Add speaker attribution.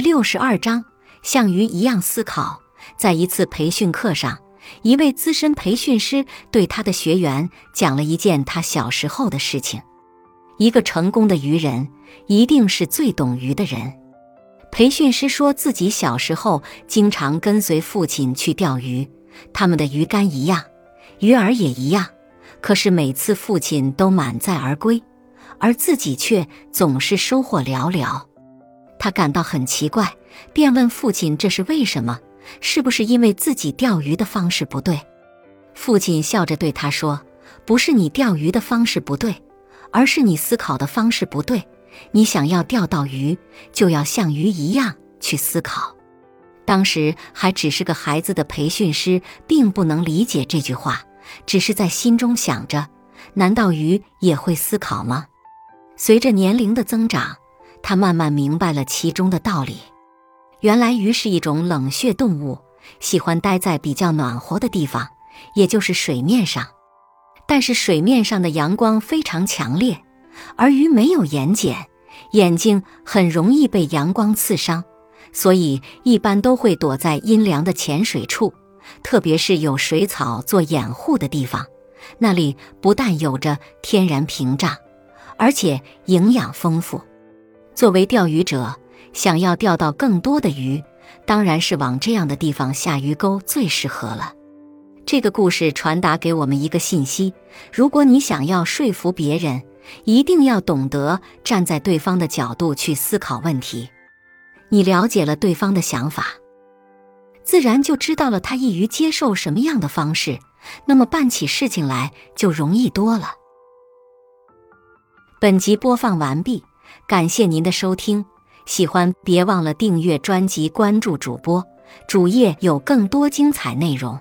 Speaker 1: 六十二章，像鱼一样思考。在一次培训课上，一位资深培训师对他的学员讲了一件他小时候的事情。一个成功的渔人，一定是最懂鱼的人。培训师说自己小时候经常跟随父亲去钓鱼，他们的鱼竿一样，鱼饵也一样，可是每次父亲都满载而归，而自己却总是收获寥寥。他感到很奇怪，便问父亲：“这是为什么？是不是因为自己钓鱼的方式不对？”父亲笑着对他说：“不是你钓鱼的方式不对，而是你思考的方式不对。你想要钓到鱼，就要像鱼一样去思考。”当时还只是个孩子的培训师，并不能理解这句话，只是在心中想着：“难道鱼也会思考吗？”随着年龄的增长。他慢慢明白了其中的道理。原来鱼是一种冷血动物，喜欢待在比较暖和的地方，也就是水面上。但是水面上的阳光非常强烈，而鱼没有眼睑，眼睛很容易被阳光刺伤，所以一般都会躲在阴凉的浅水处，特别是有水草做掩护的地方。那里不但有着天然屏障，而且营养丰富。作为钓鱼者，想要钓到更多的鱼，当然是往这样的地方下鱼钩最适合了。这个故事传达给我们一个信息：如果你想要说服别人，一定要懂得站在对方的角度去思考问题。你了解了对方的想法，自然就知道了他易于接受什么样的方式，那么办起事情来就容易多了。本集播放完毕。感谢您的收听，喜欢别忘了订阅专辑、关注主播，主页有更多精彩内容。